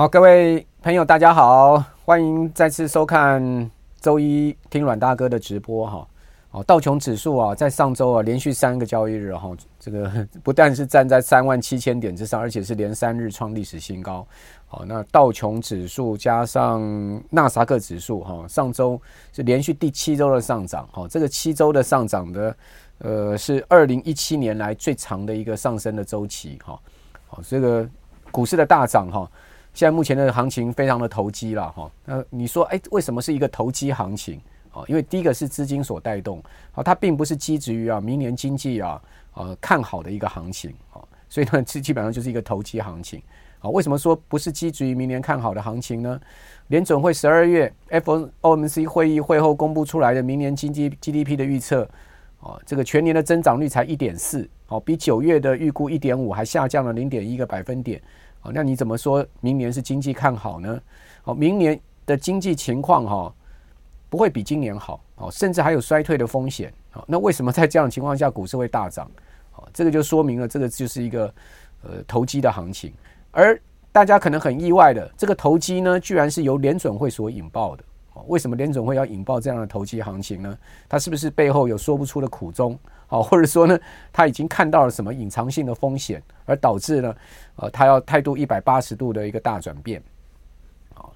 好，各位朋友，大家好，欢迎再次收看周一听阮大哥的直播哈。哦，道琼指数啊，在上周啊连续三个交易日哈，这个 不但是站在三万七千点之上，而且是连三日创历史新高。好，那道琼指数加上纳斯克指数哈，上周是连续第七周的上涨。哈，这个七周的上涨的，呃，是二零一七年来最长的一个上升的周期。哈，好，这个股市的大涨哈。现在目前的行情非常的投机了哈，那你说哎，为什么是一个投机行情啊？因为第一个是资金所带动，啊，它并不是基于啊明年经济啊呃看好的一个行情啊，所以呢，基 基本上就是一个投机行情啊。为什么说不是基于明年看好的行情呢？联准会十二月 FOMC 会议会后公布出来的明年经济 GDP 的预测啊，这个全年的增长率才一点四，哦，比九月的预估一点五还下降了零点一个百分点。好，那你怎么说明年是经济看好呢？好，明年的经济情况哈不会比今年好，哦，甚至还有衰退的风险。好，那为什么在这样的情况下股市会大涨？好，这个就说明了这个就是一个呃投机的行情。而大家可能很意外的，这个投机呢，居然是由联准会所引爆的。哦为什么联准会要引爆这样的投机行情呢？它是不是背后有说不出的苦衷？好，或者说呢，他已经看到了什么隐藏性的风险，而导致呢，呃，他要态度一百八十度的一个大转变。好，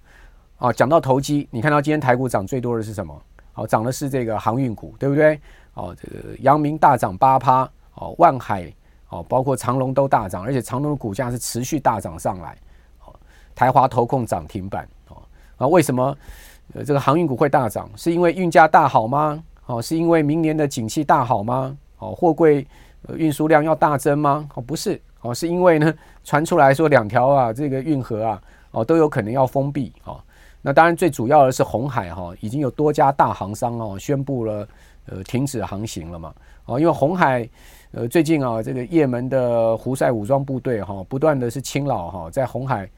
啊，讲到投机，你看到今天台股涨最多的是什么？好，涨的是这个航运股，对不对？哦，这个阳明大涨八趴，哦，万海，哦，包括长隆都大涨，而且长隆的股价是持续大涨上来。哦，台华投控涨停板。哦，啊，为什么呃这个航运股会大涨？是因为运价大好吗？哦，是因为明年的景气大好吗？哦，货柜运输量要大增吗？哦，不是，哦，是因为呢，传出来说两条啊，这个运河啊，哦，都有可能要封闭。哦，那当然最主要的是红海哈，已经有多家大航商哦宣布了呃停止航行了嘛。哦，因为红海呃最近啊，这个也门的胡塞武装部队哈，不断的是侵扰哈，在红海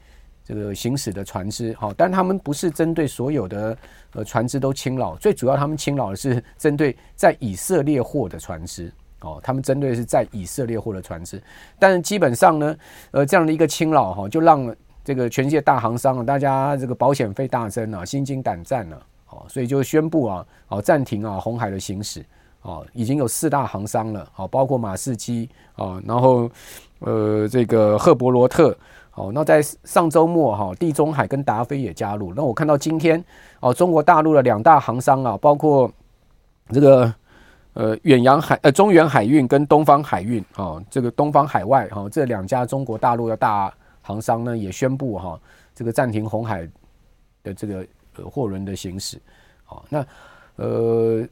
这个行驶的船只好，但他们不是针对所有的。呃，船只都侵扰，最主要他们侵扰的是针对在以色列货的船只哦，他们针对的是在以色列货的船只，但是基本上呢，呃，这样的一个侵扰哈，就让这个全世界大航商啊，大家这个保险费大增啊，心惊胆战了，哦，所以就宣布啊，哦，暂停啊红海的行驶，哦，已经有四大航商了，哦，包括马士基啊，然后呃，这个赫伯罗特。哦，那在上周末哈，地中海跟达飞也加入。那我看到今天哦，中国大陆的两大航商啊，包括这个呃远洋海呃中远海运跟东方海运啊，这个东方海外哈，这两家中国大陆的大航商呢，也宣布哈，这个暂停红海的这个呃货轮的行驶。好，那呃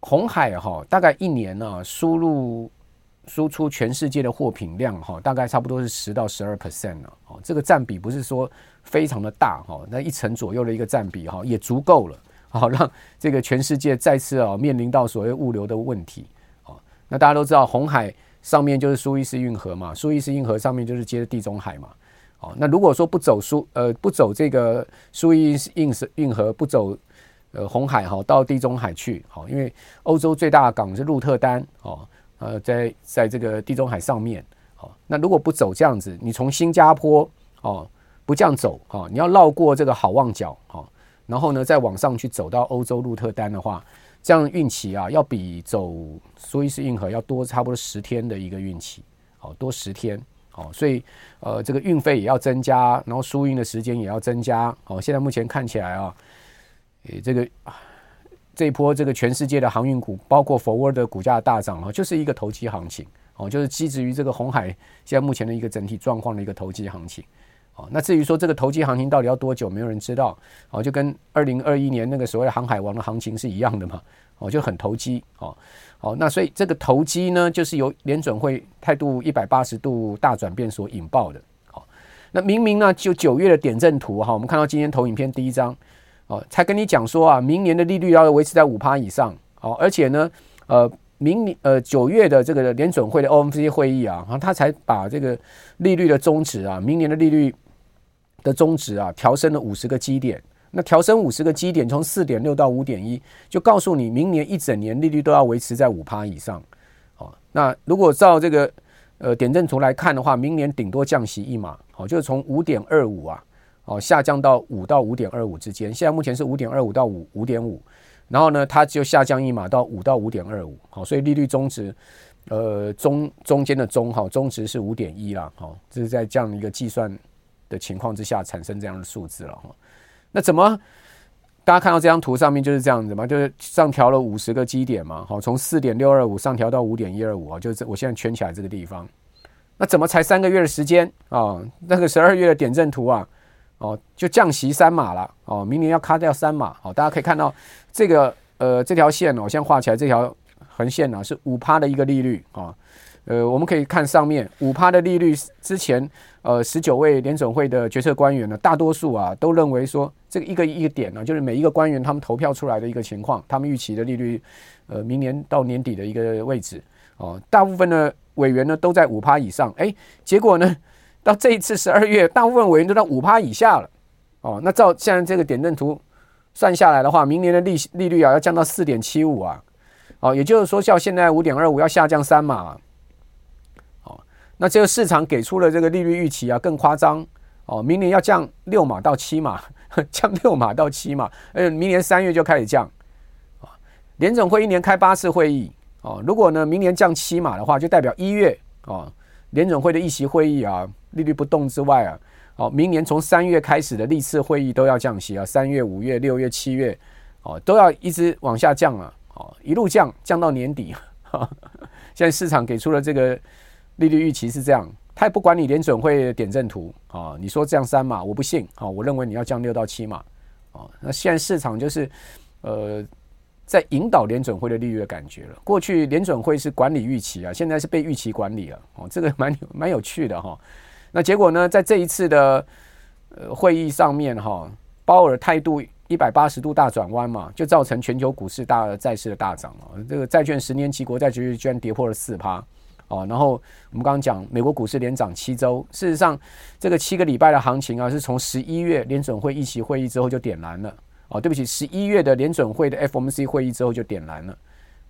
红海哈，大概一年呢输入。输出全世界的货品量哈，大概差不多是十到十二 percent 了。哦，这个占比不是说非常的大哈，那一成左右的一个占比哈，也足够了，好 让这个全世界再次啊面临到所谓物流的问题。哦，那大家都知道红海上面就是苏伊士运河嘛，苏伊士运河上面就是接着地中海嘛。哦，那如果说不走苏呃不走这个苏伊士运运河，不走呃红海哈到地中海去，好，因为欧洲最大的港是鹿特丹哦。呃，在在这个地中海上面，好，那如果不走这样子，你从新加坡哦，不这样走哦，你要绕过这个好望角哦，然后呢再往上去走到欧洲鹿特丹的话，这样运气啊，要比走苏伊士运河要多差不多十天的一个运气，好，多十天，好，所以呃这个运费也要增加，然后输运的时间也要增加，好，现在目前看起来啊，诶这个。这一波这个全世界的航运股，包括 Forward 的股价大涨啊，就是一个投机行情哦，就是基于这个红海现在目前的一个整体状况的一个投机行情哦。那至于说这个投机行情到底要多久，没有人知道哦，就跟二零二一年那个所谓的航海王的行情是一样的嘛哦，就很投机哦。好，那所以这个投机呢，就是由联准会态度一百八十度大转变所引爆的。好，那明明呢，就九月的点阵图哈，我们看到今天投影片第一张。哦，才跟你讲说啊，明年的利率要维持在五趴以上。哦，而且呢，呃，明年呃九月的这个联准会的 OMC 会议啊，他才把这个利率的中值啊，明年的利率的中值啊，调升了五十个基点。那调升五十个基点，从四点六到五点一，就告诉你，明年一整年利率都要维持在五趴以上。哦，那如果照这个呃点阵图来看的话，明年顶多降息一码，好，就是从五点二五啊。哦，下降到五到五点二五之间。现在目前是五点二五到五五点五，然后呢，它就下降一码到五到五点二五。好，所以利率中值，呃，中中间的中哈中值是五点一啦。好，这是在这样一个计算的情况之下产生这样的数字了哈。那怎么？大家看到这张图上面就是这样子嘛，就是上调了五十个基点嘛，好，从四点六二五上调到五点一二五啊，就是我现在圈起来这个地方。那怎么才三个月的时间啊？那个十二月的点阵图啊，哦，就降息三码了哦，明年要卡掉三码。哦，大家可以看到这个呃这条线哦，我先画起来这条横线呢是五趴的一个利率啊。呃，我们可以看上面五趴的利率，之前呃十九位联准会的决策官员呢，大多数啊都认为说这个一个一个点呢，就是每一个官员他们投票出来的一个情况，他们预期的利率，呃，明年到年底的一个位置哦，大部分的委员呢都在五趴以上，哎，结果呢到这一次十二月，大部分委员都到五趴以下了，哦，那照现在这个点阵图算下来的话，明年的利利率啊要降到四点七五啊，哦，也就是说像现在五点二五要下降三码。那这个市场给出了这个利率预期啊，更夸张哦，明年要降六码到七码，降六码到七码，呃，明年三月就开始降啊。联准会一年开八次会议哦，如果呢明年降七码的话，就代表一月哦，联准会的议息会议啊，利率不动之外啊，哦，明年从三月开始的历次会议都要降息啊，三月、五月、六月、七月哦，都要一直往下降啊，哦，一路降降到年底。现在市场给出了这个。利率预期是这样，他也不管你联准会点阵图啊，你说降三码，我不信啊，我认为你要降六到七码啊。那现在市场就是呃，在引导联准会的利率的感觉了。过去联准会是管理预期啊，现在是被预期管理了哦，这个 蛮蛮有趣的哈。那结果呢，在这一次的呃会议上面哈，鲍尔态度一百八十度大转弯嘛，就造成全球股市大债市的大涨啊。这个债券十年期国债殖利率居然跌破了四趴。哦，然后我们刚刚讲美国股市连涨七周，事实上这个七个礼拜的行情啊，是从十一月联准会议席会议之后就点燃了。哦，对不起，十一月的联准会的 FOMC 会议之后就点燃了。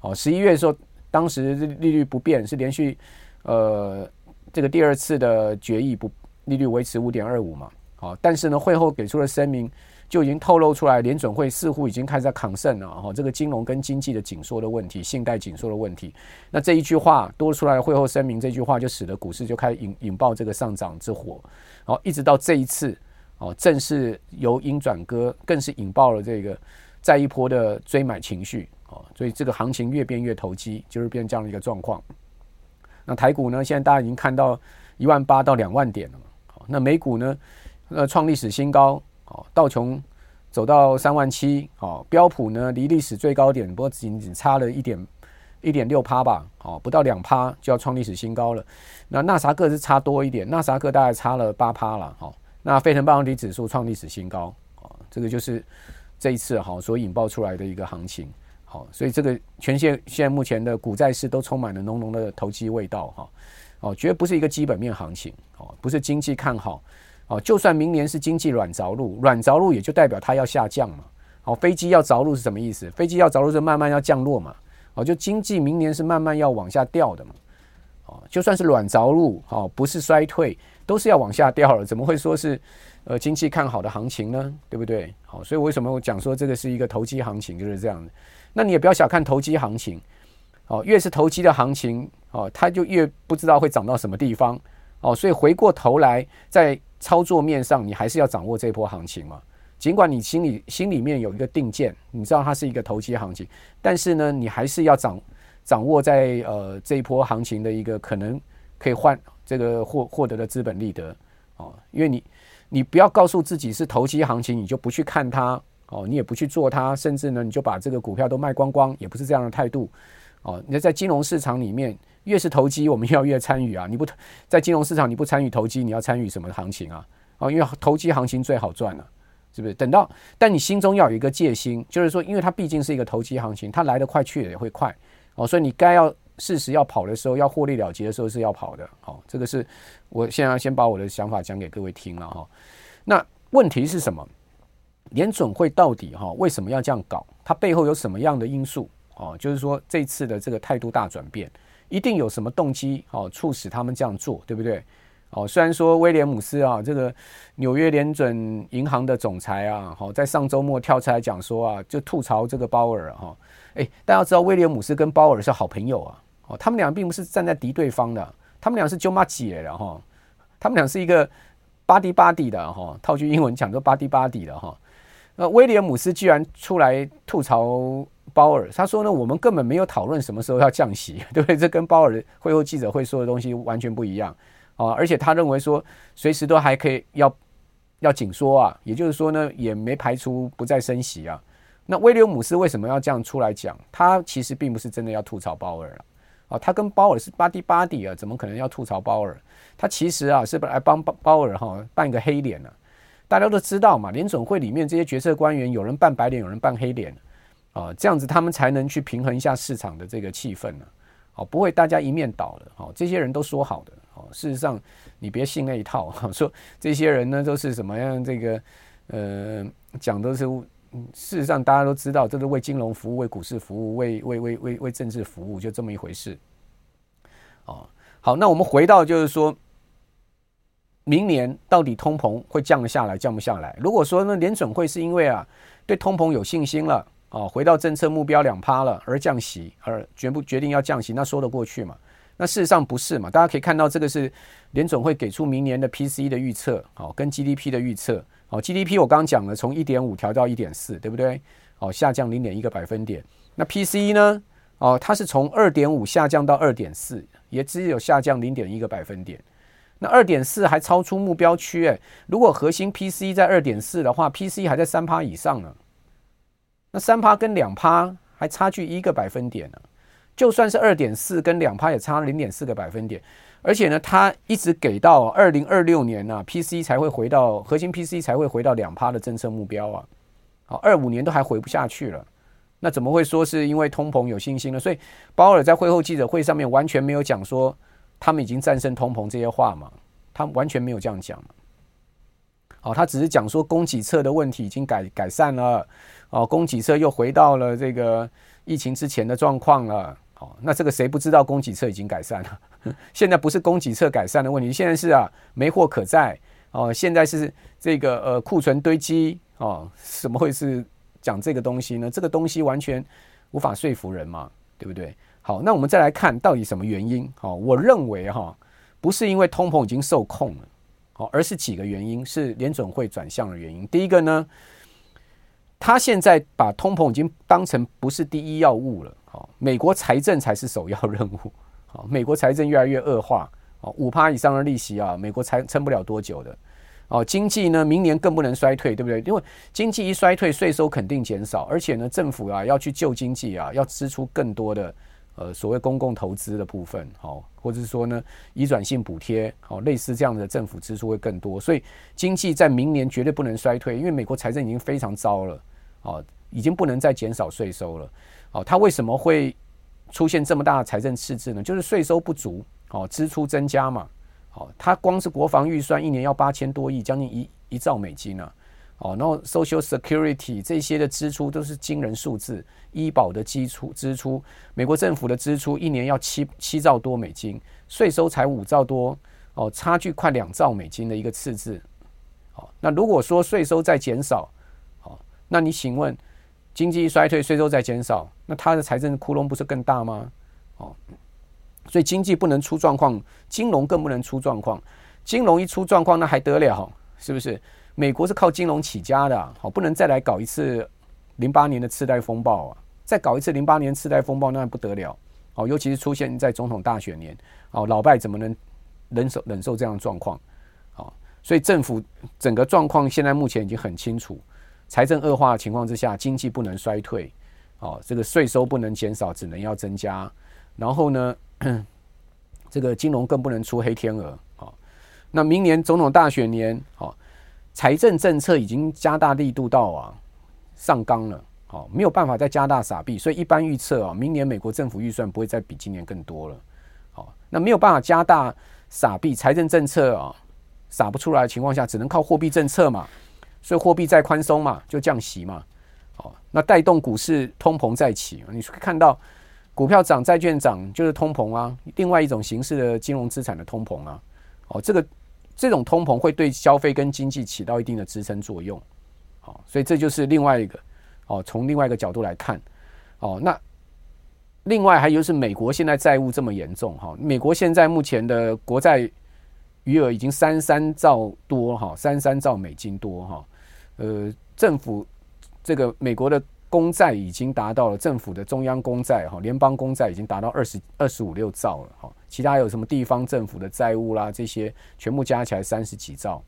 哦，十一月的时候，当时利率不变，是连续呃这个第二次的决议不利率维持五点二五嘛。好，但是呢会后给出了声明。就已经透露出来，联准会似乎已经开始在抗胜了哈，这个金融跟经济的紧缩的问题，信贷紧缩的问题。那这一句话多出来的会后声明，这句话就使得股市就开始引引爆这个上涨之火，好，一直到这一次哦，正是由鹰转鸽，更是引爆了这个再一波的追买情绪哦，所以这个行情越变越投机，就是变这样的一个状况。那台股呢，现在大家已经看到一万八到两万点了，好，那美股呢，呃，创历史新高。哦，道琼走到三万七，哦，标普呢离历史最高点不过仅仅差了一点一点六趴吧，哦，不到两趴就要创历史新高了。那纳萨克是差多一点，纳萨克大概差了八趴了，哈。那费城半导体指数创历史新高，哦，这个就是这一次哈所引爆出来的一个行情，好，所以这个全线现在目前的股债市都充满了浓浓的投机味道，哈，哦，绝不是一个基本面行情，哦，不是经济看好。哦，就算明年是经济软着陆，软着陆也就代表它要下降嘛。好，飞机要着陆是什么意思？飞机要着陆是慢慢要降落嘛。哦，就经济明年是慢慢要往下掉的嘛。哦，就算是软着陆，哦，不是衰退，都是要往下掉了。怎么会说是呃经济看好的行情呢？对不对？好，所以为什么我讲说这个是一个投机行情就是这样的？那你也不要小看投机行情，哦，越是投机的行情，哦，它就越不知道会涨到什么地方。哦，所以回过头来在。操作面上，你还是要掌握这波行情嘛。尽管你心里心里面有一个定见，你知道它是一个投机行情，但是呢，你还是要掌掌握在呃这一波行情的一个可能可以换这个获获得的资本利得哦。因为你你不要告诉自己是投机行情，你就不去看它哦，你也不去做它，甚至呢，你就把这个股票都卖光光，也不是这样的态度哦。你在金融市场里面。越是投机，我们要越参与啊！你不在金融市场，你不参与投机，你要参与什么行情啊？哦，因为投机行情最好赚了，是不是？等到，但你心中要有一个戒心，就是说，因为它毕竟是一个投机行情，它来得快，去也会快哦，所以你该要适时要跑的时候，要获利了结的时候是要跑的。好，这个是我现在先把我的想法讲给各位听了哈。那问题是什么？联准会到底哈为什么要这样搞？它背后有什么样的因素？哦，就是说这次的这个态度大转变。一定有什么动机哦，促使他们这样做，对不对？哦，虽然说威廉姆斯啊，这个纽约联准银行的总裁啊，好，在上周末跳出来讲说啊，就吐槽这个鲍尔哈，哎，大家知道威廉姆斯跟鲍尔是好朋友啊，哦，他们俩并不是站在敌对方的，他们俩是舅妈姐的哈，他们俩是一个巴迪巴迪的哈，套句英文讲就巴迪巴迪的哈。那威廉姆斯居然出来吐槽鲍尔，他说呢，我们根本没有讨论什么时候要降息，对不对？这跟鲍尔会后记者会说的东西完全不一样。啊，而且他认为说，随时都还可以要要紧缩啊，也就是说呢，也没排除不再升息啊。那威廉姆斯为什么要这样出来讲？他其实并不是真的要吐槽鲍尔了，他跟鲍尔是巴蒂巴蒂啊，怎么可能要吐槽鲍尔？他其实啊，是不来帮鲍鲍尔哈扮个黑脸呢？大家都知道嘛，联准会里面这些决策官员，有人扮白脸，有人扮黑脸啊，这样子他们才能去平衡一下市场的这个气氛呢。哦，不会大家一面倒的。哦，这些人都说好的。哦事实上，你别信那一套。说这些人呢，都是什么样？这个呃，讲都是。嗯事实上，大家都知道，这是为金融服务、为股市服务、为为为为为政治服务，就这么一回事。哦，好，那我们回到就是说，明年到底通膨会降得下来，降不下来？如果说呢，联准会是因为啊，对通膨有信心了，啊，回到政策目标两趴了而降息，而决不决定要降息，那说得过去嘛？那事实上不是嘛？大家可以看到，这个是联准会给出明年的 PCE 的预测，好，跟 GDP 的预测，好，GDP 我刚刚讲了，从一点五调到一点四，对不对？哦，下降零点一个百分点。那 PCE 呢？哦，它是从二点五下降到二点四，也只有下降零点一个百分点。那二点四还超出目标区，诶，如果核心 PCE 在二点四的话，PCE 还在三趴以上呢。那三趴跟两趴还差距一个百分点呢。就算是二点四跟两趴也差零点四个百分点，而且呢，它一直给到二零二六年呢，PC 才会回到核心 PC 才会回到两趴的政策目标啊，好，二五年都还回不下去了，那怎么会说是因为通膨有信心呢？所以鲍尔在会后记者会上面完全没有讲说他们已经战胜通膨这些话嘛，他完全没有这样讲，好，他只是讲说供给侧的问题已经改改善了，哦，供给侧又回到了这个疫情之前的状况了。哦，那这个谁不知道供给侧已经改善了？现在不是供给侧改善的问题，现在是啊，没货可载哦。现在是这个呃库存堆积哦，怎么会是讲这个东西呢？这个东西完全无法说服人嘛，对不对？好，那我们再来看到底什么原因？好，我认为哈，不是因为通膨已经受控了，好，而是几个原因，是联准会转向的原因。第一个呢，他现在把通膨已经当成不是第一要务了。好，美国财政才是首要任务。好，美国财政越来越恶化。哦，五趴以上的利息啊，美国才撑不了多久的。哦，经济呢，明年更不能衰退，对不对？因为经济一衰退，税收肯定减少，而且呢，政府啊要去救经济啊，要支出更多的呃所谓公共投资的部分，好，或者是说呢，移转性补贴，好，类似这样的政府支出会更多，所以经济在明年绝对不能衰退，因为美国财政已经非常糟了，哦，已经不能再减少税收了。哦，它为什么会出现这么大的财政赤字呢？就是税收不足，哦，支出增加嘛。哦，它光是国防预算一年要八千多亿，将近一一兆美金啊。哦，然后 Social Security 这些的支出都是惊人数字，医保的基础支出，美国政府的支出一年要七七兆多美金，税收才五兆多，哦，差距快两兆美金的一个赤字。哦，那如果说税收再减少，那你请问？经济衰退，税收在减少，那它的财政窟窿不是更大吗？哦，所以经济不能出状况，金融更不能出状况。金融一出状况，那还得了？是不是？美国是靠金融起家的，好，不能再来搞一次零八年的次贷风暴啊！再搞一次零八年次贷风暴，那不得了？哦，尤其是出现在总统大选年，哦，老拜怎么能忍受忍受这样的状况？哦，所以政府整个状况现在目前已经很清楚。财政恶化的情况之下，经济不能衰退，哦，这个税收不能减少，只能要增加。然后呢，这个金融更不能出黑天鹅，哦。那明年总统大选年，哦，财政政策已经加大力度到啊上纲了，哦，没有办法再加大撒币，所以一般预测啊，明年美国政府预算不会再比今年更多了，哦，那没有办法加大撒币，财政政策啊撒不出来的情况下，只能靠货币政策嘛。所以货币再宽松嘛，就降息嘛，哦，那带动股市通膨再起。你看到股票涨、债券涨，就是通膨啊，另外一种形式的金融资产的通膨啊，哦，这个这种通膨会对消费跟经济起到一定的支撑作用。好，所以这就是另外一个哦，从另外一个角度来看，哦，那另外还有就是美国现在债务这么严重哈，美国现在目前的国债余额已经三三兆多哈，三三兆美金多哈，呃，政府这个美国的。公债已经达到了政府的中央公债哈，联邦公债已经达到二十二十五六兆了哈，其他有什么地方政府的债务啦，这些全部加起来三十几兆。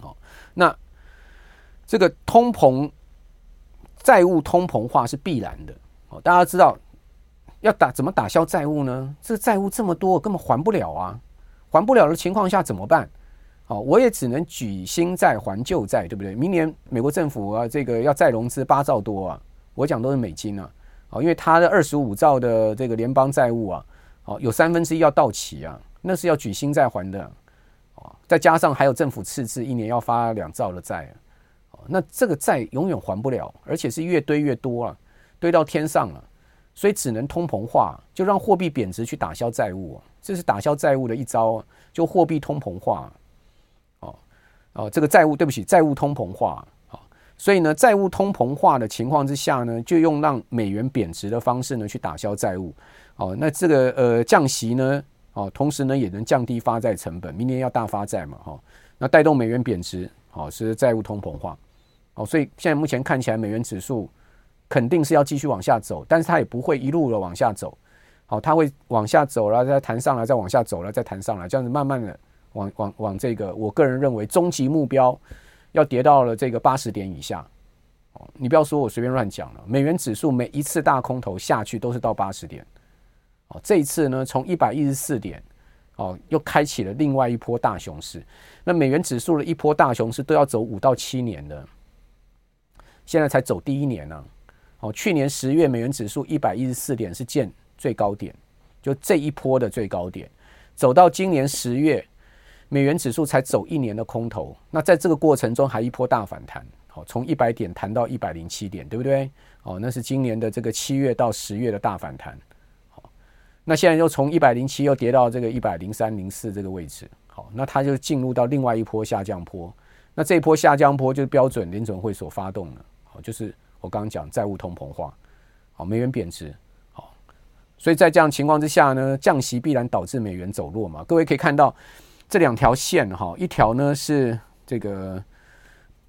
好，那这个通膨债务通膨化是必然的。哦，大家知道要打怎么打消债务呢？这债务这么多，根本还不了啊！还不了的情况下怎么办？好，我也只能举新债还旧债，对不对？明年美国政府啊，这个要再融资八兆多啊，我讲都是美金啊，好，因为它的二十五兆的这个联邦债务啊，好，有三分之一要到期啊，那是要举新债还的，哦，再加上还有政府赤字，一年要发两兆的债，那这个债永远还不了，而且是越堆越多啊，堆到天上了，所以只能通膨化，就让货币贬值去打消债务啊，这是打消债务的一招，就货币通膨化。哦，这个债务，对不起，债务通膨化，好，所以呢，债务通膨化的情况之下呢，就用让美元贬值的方式呢去打消债务，哦，那这个呃降息呢，哦，同时呢也能降低发债成本，明年要大发债嘛，哈，那带动美元贬值，好，是债务通膨化，哦，所以现在目前看起来美元指数肯定是要继续往下走，但是它也不会一路的往下走，好，它会往下走，然后再弹上来，再往下走了，再弹上来，这样子慢慢的。往往往这个，我个人认为终极目标要跌到了这个八十点以下。哦，你不要说我随便乱讲了。美元指数每一次大空头下去都是到八十点。哦，这一次呢，从一百一十四点，哦，又开启了另外一波大熊市。那美元指数的一波大熊市都要走五到七年的，现在才走第一年呢。哦，去年十月美元指数一百一十四点是见最高点，就这一波的最高点，走到今年十月。美元指数才走一年的空头，那在这个过程中还一波大反弹，好，从一百点弹到一百零七点，对不对？哦，那是今年的这个七月到十月的大反弹，好，那现在又从一百零七又跌到这个一百零三、零四这个位置，好，那它就进入到另外一波下降坡，那这一波下降坡就是标准联准会所发动的，好，就是我刚刚讲债务通膨化，好，美元贬值，好，所以在这样情况之下呢，降息必然导致美元走弱嘛，各位可以看到。这两条线哈，一条呢是这个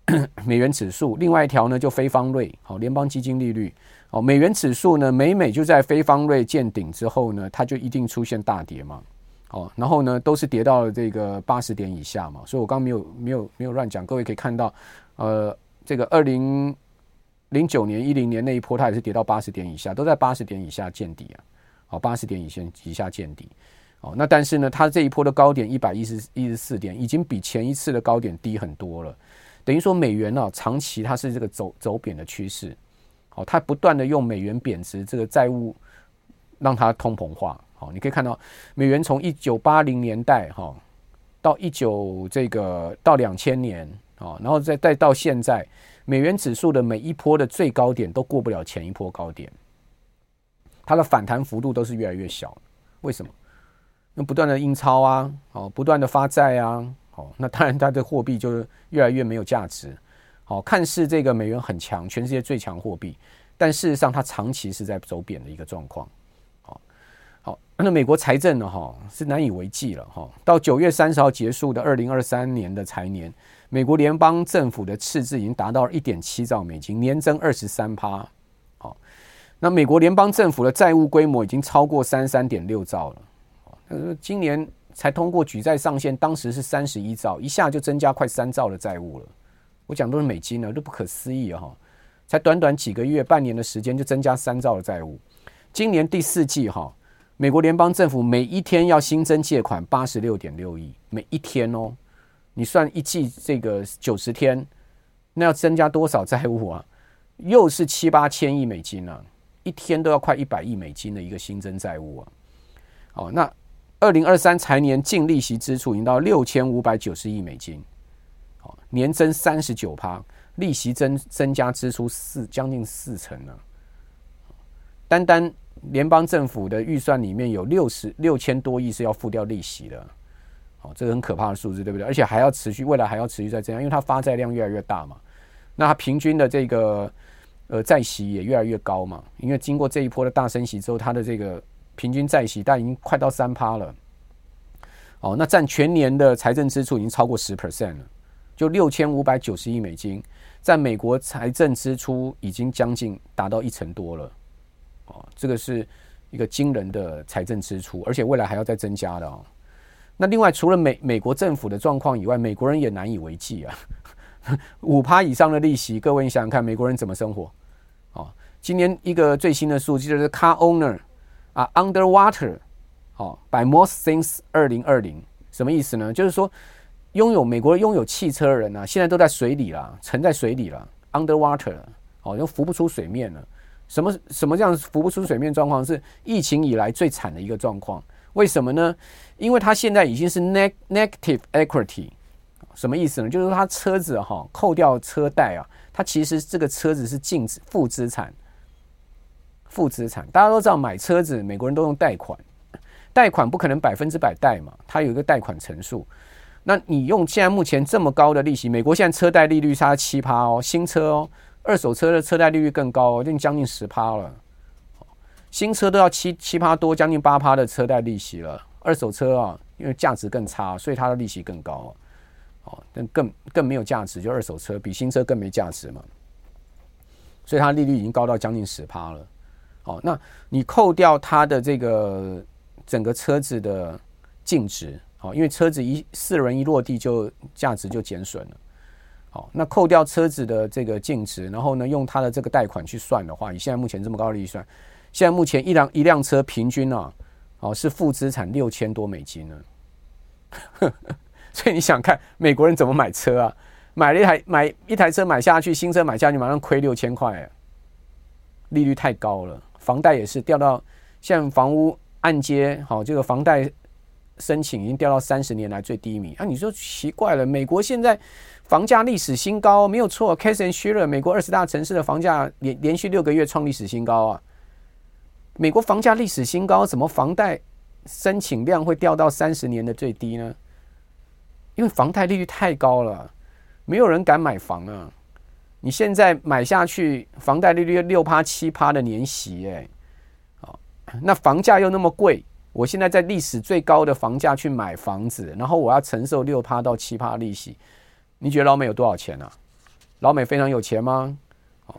美元指数，另外一条呢就非方瑞，好，联邦基金利率，哦，美元指数呢每每就在非方瑞见顶之后呢，它就一定出现大跌嘛，哦，然后呢都是跌到了这个八十点以下嘛，所以我刚刚没有没有没有乱讲，各位可以看到，呃，这个二零零九年一零年那一波它也是跌到八十点以下，都在八十点以下见底啊，好，八十点以下以下见底。哦，那但是呢，它这一波的高点一百一十一十四点，已经比前一次的高点低很多了。等于说美元啊，长期它是这个走走贬的趋势。好，它不断的用美元贬值这个债务让它通膨化。好，你可以看到美元从一九八零年代哈到一九这个到两千年啊，然后再再到现在，美元指数的每一波的最高点都过不了前一波高点，它的反弹幅度都是越来越小。为什么？那不断的印钞啊，哦，不断的发债啊，哦，那当然它的货币就是越来越没有价值。好，看似这个美元很强，全世界最强货币，但事实上它长期是在走贬的一个状况。好，好，那美国财政呢，哈，是难以为继了，哈。到九月三十号结束的二零二三年的财年，美国联邦政府的赤字已经达到一点七兆美金，年增二十三趴。好，那美国联邦政府的债务规模已经超过三十三点六兆了。呃，今年才通过举债上限，当时是三十一兆，一下就增加快三兆的债务了。我讲都是美金了，都不可思议哈！才短短几个月、半年的时间，就增加三兆的债务。今年第四季哈，美国联邦政府每一天要新增借款八十六点六亿，每一天哦，你算一季这个九十天，那要增加多少债务啊？又是七八千亿美金啊，一天都要快一百亿美金的一个新增债务啊！哦，那。二零二三财年净利息支出已经到六千五百九十亿美金，好，年增三十九趴，利息增增加支出四将近四成呢。单单联邦政府的预算里面有六十六千多亿是要付掉利息的，哦，这个很可怕的数字，对不对？而且还要持续，未来还要持续再这样，因为它发债量越来越大嘛。那它平均的这个呃债息也越来越高嘛，因为经过这一波的大升息之后，它的这个平均债息但已经快到三趴了。哦，那占全年的财政支出已经超过十 percent 了，就六千五百九十亿美金，在美国财政支出已经将近达到一成多了。哦，这个是一个惊人的财政支出，而且未来还要再增加的哦。那另外，除了美美国政府的状况以外，美国人也难以为继啊。五趴以上的利息，各位你想想看，美国人怎么生活？哦，今年一个最新的数据就是 Car Owner 啊，Underwater。好，by most things 二零二零什么意思呢？就是说，拥有美国拥有汽车的人啊，现在都在水里了，沉在水里了，underwater 了，哦，又浮不出水面了。什么什么这样浮不出水面状况是疫情以来最惨的一个状况？为什么呢？因为它现在已经是 neg negative equity，什么意思呢？就是说，它车子哈扣掉车贷啊，它其实这个车子是净资负资产，负资产。大家都知道买车子，美国人都用贷款。贷款不可能百分之百贷嘛，它有一个贷款成数。那你用现在目前这么高的利息，美国现在车贷利率差七趴哦，新车哦，二手车的车贷利率更高哦，已经将近十趴了。新车都要七七趴多，将近八趴的车贷利息了。二手车啊，因为价值更差，所以它的利息更高哦，但更更没有价值，就二手车比新车更没价值嘛，所以它利率已经高到将近十趴了。哦，那你扣掉它的这个。整个车子的净值，好，因为车子一四轮一落地就价值就减损了，好，那扣掉车子的这个净值，然后呢，用它的这个贷款去算的话，以现在目前这么高的预算，现在目前一辆一辆车平均啊，哦是负资产六千多美金呢，所以你想看美国人怎么买车啊？买了一台买一台车买下去，新车买下去马上亏六千块，利率太高了，房贷也是掉到像房屋。按揭好，这个房贷申请已经掉到三十年来最低迷啊！你说奇怪了，美国现在房价历史新高，没有错。Case and Shiller，美国二十大城市的房价连连续六个月创历史新高啊！美国房价历史新高，怎么房贷申请量会掉到三十年的最低呢？因为房贷利率太高了，没有人敢买房啊！你现在买下去，房贷利率六趴七趴的年息，哎。那房价又那么贵，我现在在历史最高的房价去买房子，然后我要承受六趴到七趴利息，你觉得老美有多少钱啊？老美非常有钱吗？哦，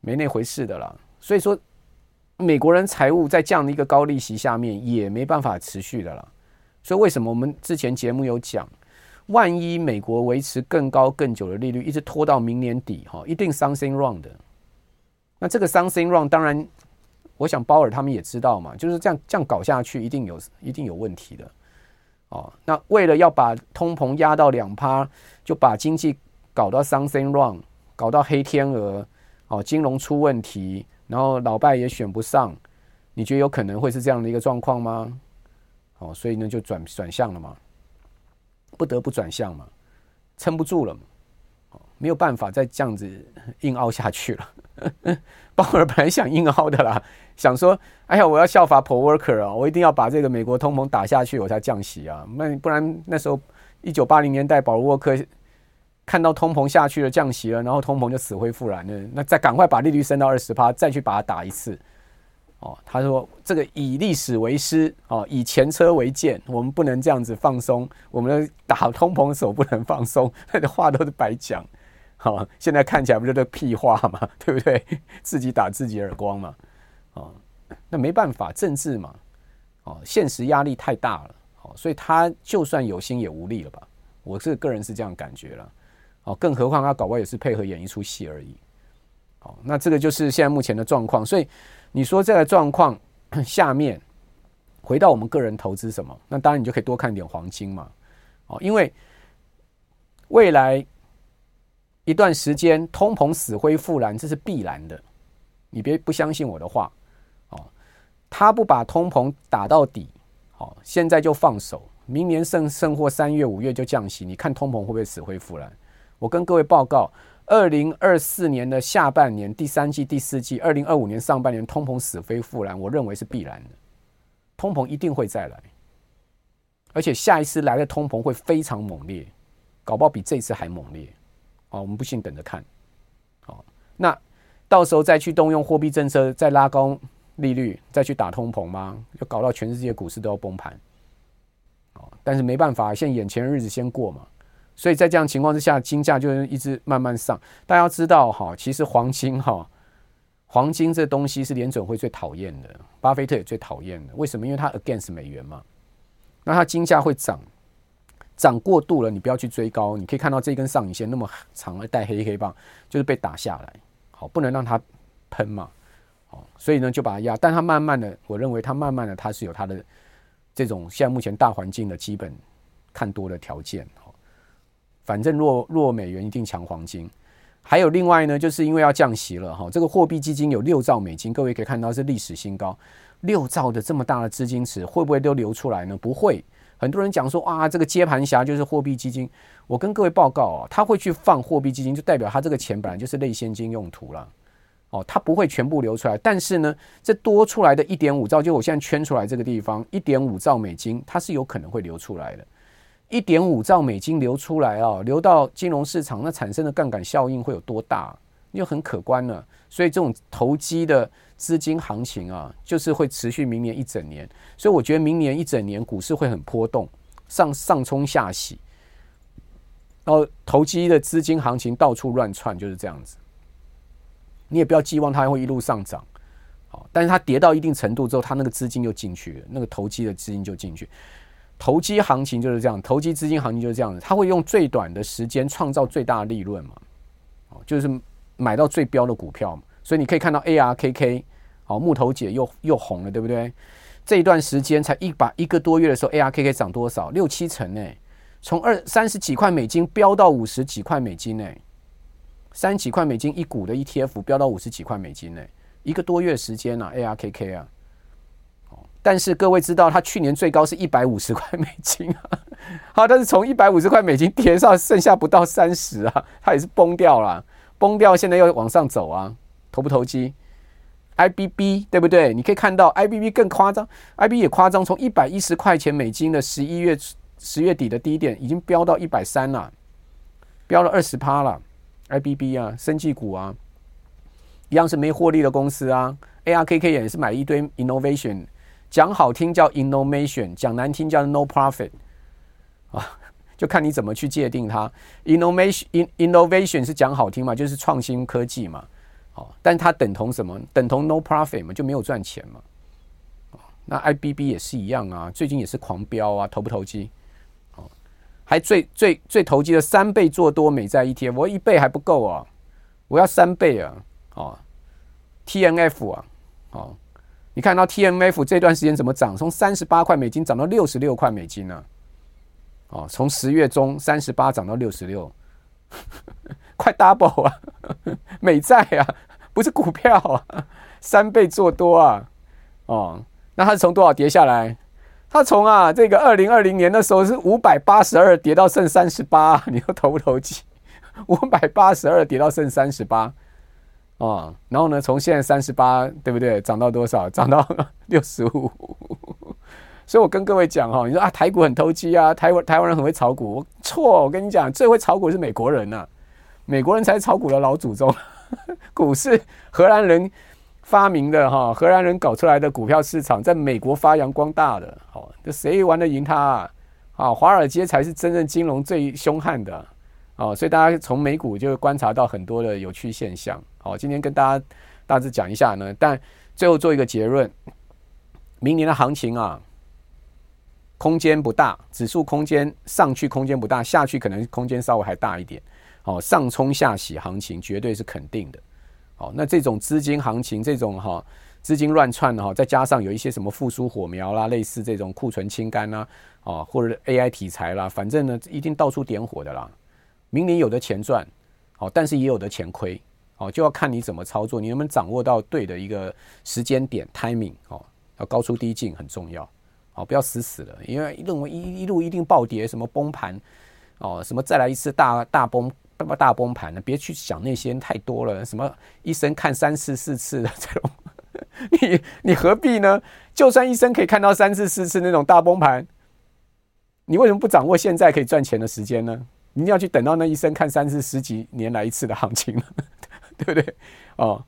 没那回事的啦。所以说，美国人财务在这样的一个高利息下面也没办法持续的啦。所以为什么我们之前节目有讲，万一美国维持更高更久的利率，一直拖到明年底，哈，一定 something wrong 的。那这个 something wrong 当然。我想鲍尔他们也知道嘛，就是这样这样搞下去，一定有一定有问题的哦。那为了要把通膨压到两趴，就把经济搞到 something wrong，搞到黑天鹅哦，金融出问题，然后老拜也选不上，你觉得有可能会是这样的一个状况吗？哦，所以呢就转转向了嘛，不得不转向嘛，撑不住了嘛，没有办法再这样子硬凹下去了。鲍尔本来想硬凹的啦。想说，哎呀，我要效法 Paul Volcker 啊，我一定要把这个美国通膨打下去，我才降息啊。那不然那时候一九八零年代，保罗沃克看到通膨下去了，降息了，然后通膨就死灰复燃了。那再赶快把利率升到二十趴，再去把它打一次。哦，他说这个以历史为师，哦，以前车为鉴，我们不能这样子放松，我们的打通膨手不能放松，那的话都是白讲。好，现在看起来不就是屁话嘛，对不对？自己打自己耳光嘛。哦，那没办法，政治嘛，哦，现实压力太大了，哦，所以他就算有心也无力了吧？我是个人是这样感觉了，哦，更何况他搞不也是配合演一出戏而已，哦，那这个就是现在目前的状况。所以你说这个状况 下面，回到我们个人投资什么？那当然你就可以多看点黄金嘛，哦，因为未来一段时间通膨死灰复燃，这是必然的，你别不相信我的话哦。他不把通膨打到底，好，现在就放手，明年甚甚或三月、五月就降息，你看通膨会不会死灰复燃？我跟各位报告，二零二四年的下半年、第三季、第四季，二零二五年上半年通膨死灰复燃，我认为是必然的，通膨一定会再来，而且下一次来的通膨会非常猛烈，搞不好比这次还猛烈。哦，我们不信，等着看。好，那到时候再去动用货币政策，再拉高利率，再去打通膨吗？就搞到全世界股市都要崩盘。哦，但是没办法，现在眼前日子先过嘛。所以在这样情况之下，金价就一直慢慢上。大家要知道哈，其实黄金哈，黄金这东西是联准会最讨厌的，巴菲特也最讨厌的。为什么？因为它 against 美元嘛。那它金价会涨，涨过度了，你不要去追高。你可以看到这根上影线那么长，带黑黑棒，就是被打下来。好，不能让它喷嘛。好，所以呢就把它压。但它慢慢的，我认为它慢慢的，它是有它的这种现在目前大环境的基本看多的条件。反正弱弱美元一定强黄金，还有另外呢，就是因为要降息了哈，这个货币基金有六兆美金，各位可以看到是历史新高，六兆的这么大的资金池会不会都流出来呢？不会，很多人讲说啊，这个接盘侠就是货币基金，我跟各位报告啊，他会去放货币基金，就代表他这个钱本来就是类现金用途了，哦，他不会全部流出来，但是呢，这多出来的一点五兆，就我现在圈出来这个地方一点五兆美金，它是有可能会流出来的。一点五兆美金流出来啊，流到金融市场，那产生的杠杆效应会有多大？就很可观了。所以这种投机的资金行情啊，就是会持续明年一整年。所以我觉得明年一整年股市会很波动，上上冲下洗，然后投机的资金行情到处乱窜，就是这样子。你也不要寄望它会一路上涨，好，但是它跌到一定程度之后，它那个资金就进去了，那个投机的资金就进去。投机行情就是这样，投机资金行情就是这样子，他会用最短的时间创造最大的利润嘛，哦，就是买到最标的股票嘛，所以你可以看到 ARKK，哦，木头姐又又红了，对不对？这一段时间才一把一个多月的时候，ARKK 涨多少？六七成呢，从二三十几块美金飙到五十几块美金呢，三十几块美金一股的 ETF 飙到五十几块美金呢，一个多月时间啊，ARKK 啊。但是各位知道，它去年最高是一百五十块美金啊，好，但是从一百五十块美金跌上剩下不到三十啊，它也是崩掉了，崩掉，现在又往上走啊，投不投机？IBB 对不对？你可以看到 IBB 更夸张，IBB 也夸张，从一百一十块钱美金的十一月十月底的低点，已经飙到一百三了，飙了二十趴了。IBB 啊，生技股啊，一样是没获利的公司啊。ARKK 也是买一堆 Innovation。讲好听叫 innovation，讲难听叫 no profit，啊，就看你怎么去界定它。innovation，innovation 是讲好听嘛，就是创新科技嘛，哦，但它等同什么？等同 no profit 嘛，就没有赚钱嘛。那 IBB 也是一样啊，最近也是狂飙啊，投不投机？哦，还最最最投机的三倍做多美债 ETF，我一倍还不够啊，我要三倍啊，哦，TNF 啊，哦。你看到 TMF 这段时间怎么涨？从三十八块美金涨到六十六块美金呢？哦，从十月中三十八涨到六十六，快 double 啊！美债啊，不是股票啊，三倍做多啊！哦，那它是从多少跌下来？它从啊这个二零二零年的时候是五百八十二跌到剩三十八，你说投不投机？五百八十二跌到剩三十八。啊，然后呢？从现在三十八，对不对？涨到多少？涨到六十五。所以我跟各位讲哈，你说啊，台股很投机啊，台湾台湾人很会炒股。我错，我跟你讲，最会炒股是美国人呐、啊，美国人才是炒股的老祖宗。股市荷兰人发明的哈，荷兰人搞出来的股票市场，在美国发扬光大的。好，这谁玩得赢他啊？啊，华尔街才是真正金融最凶悍的。哦，所以大家从美股就观察到很多的有趣现象。好，今天跟大家大致讲一下呢，但最后做一个结论：明年的行情啊，空间不大，指数空间上去空间不大，下去可能空间稍微还大一点。好，上冲下洗行情绝对是肯定的。好，那这种资金行情，这种哈资金乱窜的哈，再加上有一些什么复苏火苗啦，类似这种库存清干啦，啊，或者 AI 题材啦，反正呢一定到处点火的啦。明年有的钱赚，好，但是也有的钱亏，好，就要看你怎么操作，你能不能掌握到对的一个时间点 timing，哦，要高出低进很重要，好，不要死死的，因为认为一一路一定暴跌，什么崩盘，哦，什么再来一次大大崩大崩盘呢？别去想那些太多了，什么一生看三次四次的这种，你你何必呢？就算一生可以看到三次四次那种大崩盘。你为什么不掌握现在可以赚钱的时间呢？你要去等到那一生看三次十几年来一次的行情，对不对？哦，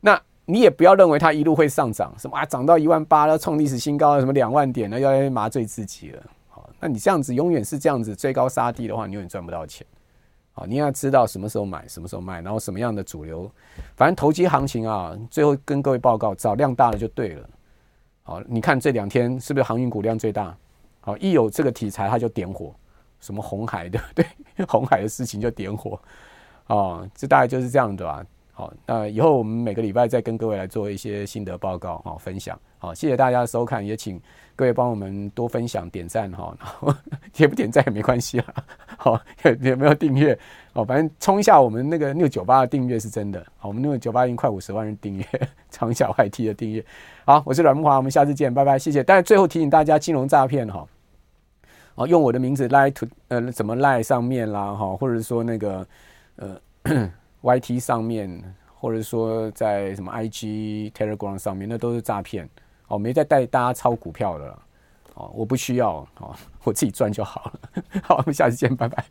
那你也不要认为它一路会上涨，什么啊涨到一万八了，创历史新高，什么两万点了，要麻醉自己了。好，那你这样子永远是这样子追高杀低的话，你永远赚不到钱。好，你要知道什么时候买，什么时候卖，然后什么样的主流，反正投机行情啊，最后跟各位报告，找量大了就对了。好，你看这两天是不是航运股量最大？好，一有这个题材，它就点火，什么红海对不对？红海的事情就点火，哦，这大概就是这样的吧。好，那以后我们每个礼拜再跟各位来做一些心得报告，好分享。好，谢谢大家的收看，也请各位帮我们多分享、点赞哈。然后也不点赞也没关系啦。好，也没有订阅？哦，反正冲一下我们那个六九八的订阅是真的。好，我们六九八已经快五十万人订阅，长小 YT 的订阅。好，我是阮木华，我们下次见，拜拜，谢谢。但是最后提醒大家，金融诈骗哈，哦，用我的名字赖图呃，怎么赖上面啦哈，或者说那个呃。YT 上面，或者说在什么 IG、Telegram 上面，那都是诈骗哦，没在带大家抄股票的了哦，我不需要哦，我自己赚就好了。好，我们下次见，拜拜。